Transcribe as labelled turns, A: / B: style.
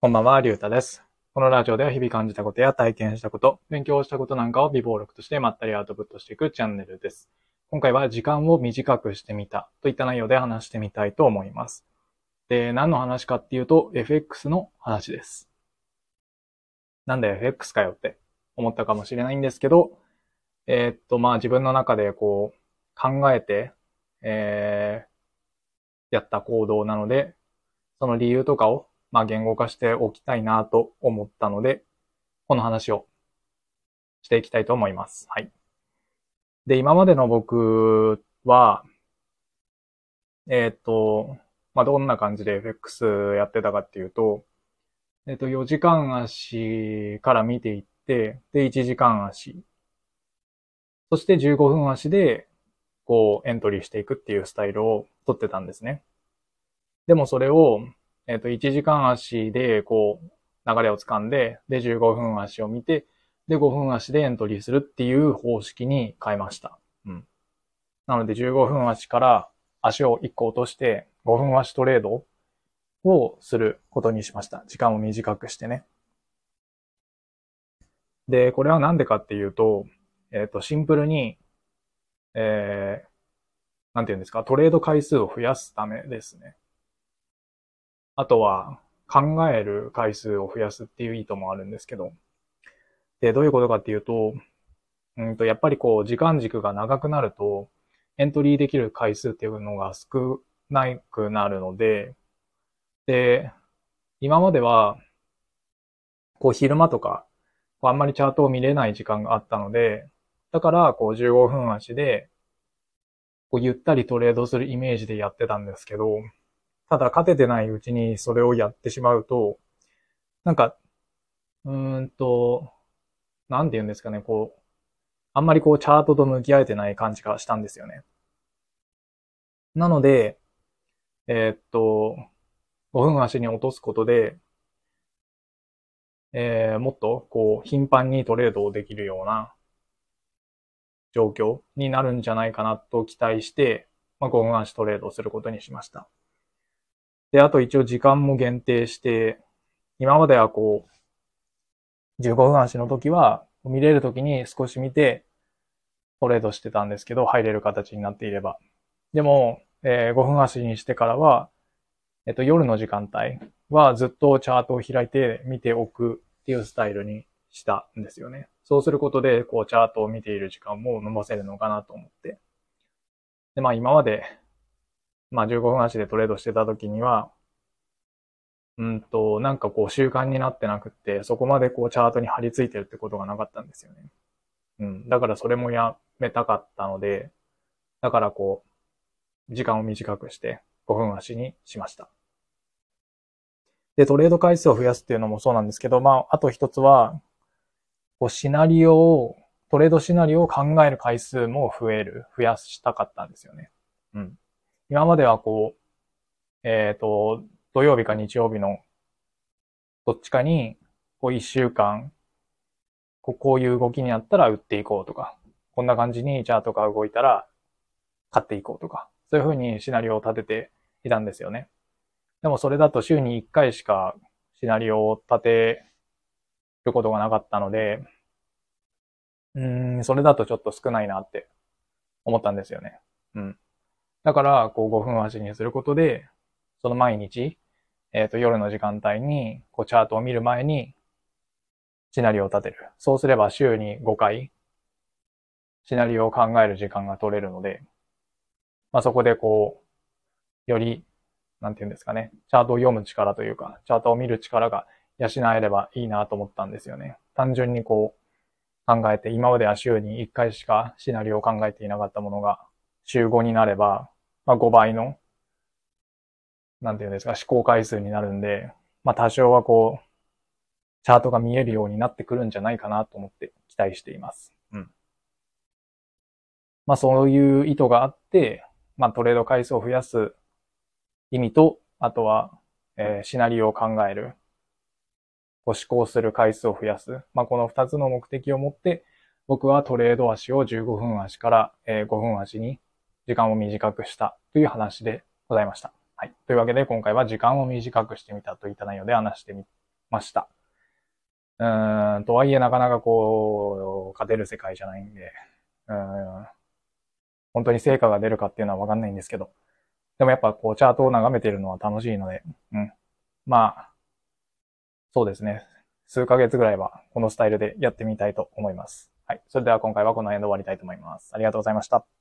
A: こんばんは、りゅうたです。このラジオでは日々感じたことや体験したこと、勉強したことなんかを微暴録としてまったりアウトプットしていくチャンネルです。今回は時間を短くしてみたといった内容で話してみたいと思います。で、何の話かっていうと、FX の話です。なんで FX かよって思ったかもしれないんですけど、えーっと、まあ自分の中でこう考えて、えー、やった行動なので、その理由とかをまあ言語化しておきたいなと思ったので、この話をしていきたいと思います。はい。で、今までの僕は、えーっと、まあどんな感じで FX やってたかっていうと、えーっと、4時間足から見ていって、で、1時間足、そして15分足で、こう、エントリーしていくっていうスタイルを取ってたんですね。でもそれを、えっ、と、1時間足で、こう、流れをつかんで、で、15分足を見て、で、5分足でエントリーするっていう方式に変えました。うん。なので、15分足から足を1個落として、5分足トレードをすることにしました。時間を短くしてね。で、これはなんでかっていうと、えっ、と、シンプルに、えー、なんていうんですか、トレード回数を増やすためですね。あとは、考える回数を増やすっていう意図もあるんですけど。で、どういうことかっていうと、うんと、やっぱりこう、時間軸が長くなると、エントリーできる回数っていうのが少なくなるので、で、今までは、こう、昼間とか、あんまりチャートを見れない時間があったので、だから、こう、15分足で、こう、ゆったりトレードするイメージでやってたんですけど、ただ勝ててないうちにそれをやってしまうと、なんか、うーんと、なんて言うんですかね、こう、あんまりこうチャートと向き合えてない感じがしたんですよね。なので、えーっと、5分足に落とすことで、えーもっとこう頻繁にトレードをできるような状況になるんじゃないかなと期待して、まあ、5分足トレードをすることにしました。で、あと一応時間も限定して、今まではこう、15分足の時は、見れる時に少し見て、トレードしてたんですけど、入れる形になっていれば。でも、えー5分足にしてからは、えっと、夜の時間帯はずっとチャートを開いて見ておくっていうスタイルにしたんですよね。そうすることで、こう、チャートを見ている時間も伸ばせるのかなと思って。で、まあ今まで、まあ15分足でトレードしてた時には、うんと、なんかこう習慣になってなくって、そこまでこうチャートに貼り付いてるってことがなかったんですよね。うん。だからそれもやめたかったので、だからこう、時間を短くして5分足にしました。で、トレード回数を増やすっていうのもそうなんですけど、まあ、あと一つは、こうシナリオを、トレードシナリオを考える回数も増える、増やしたかったんですよね。うん。今まではこう、えっ、と、土曜日か日曜日のどっちかに、こう一週間、こうこういう動きになったら売っていこうとか、こんな感じにチャートが動いたら買っていこうとか、そういうふうにシナリオを立てていたんですよね。でもそれだと週に1回しかシナリオを立てることがなかったので、うーん、それだとちょっと少ないなって思ったんですよね。うん。だから、こう5分足にすることで、その毎日、えっ、と、夜の時間帯に、こうチャートを見る前に、シナリオを立てる。そうすれば週に5回、シナリオを考える時間が取れるので、まあそこでこう、より、なんていうんですかね、チャートを読む力というか、チャートを見る力が養えればいいなと思ったんですよね。単純にこう、考えて、今までは週に1回しかシナリオを考えていなかったものが、週5になれば、まあ5倍の、なんていうんですか、思考回数になるんで、まあ多少はこう、チャートが見えるようになってくるんじゃないかなと思って期待しています。うん。まあそういう意図があって、まあトレード回数を増やす意味と、あとは、えーシナリオを考える、こう思考する回数を増やす。まあこの二つの目的を持って、僕はトレード足を15分足から、え5分足に時間を短くしたという話でございました。はい。というわけで今回は時間を短くしてみたといった内容で話してみました。うーん、とはいえなかなかこう、勝てる世界じゃないんで、うん、本当に成果が出るかっていうのはわかんないんですけど、でもやっぱこう、チャートを眺めてるのは楽しいので、うん。まあ、そうですね。数ヶ月ぐらいはこのスタイルでやってみたいと思います。はい。それでは今回はこの辺で終わりたいと思います。ありがとうございました。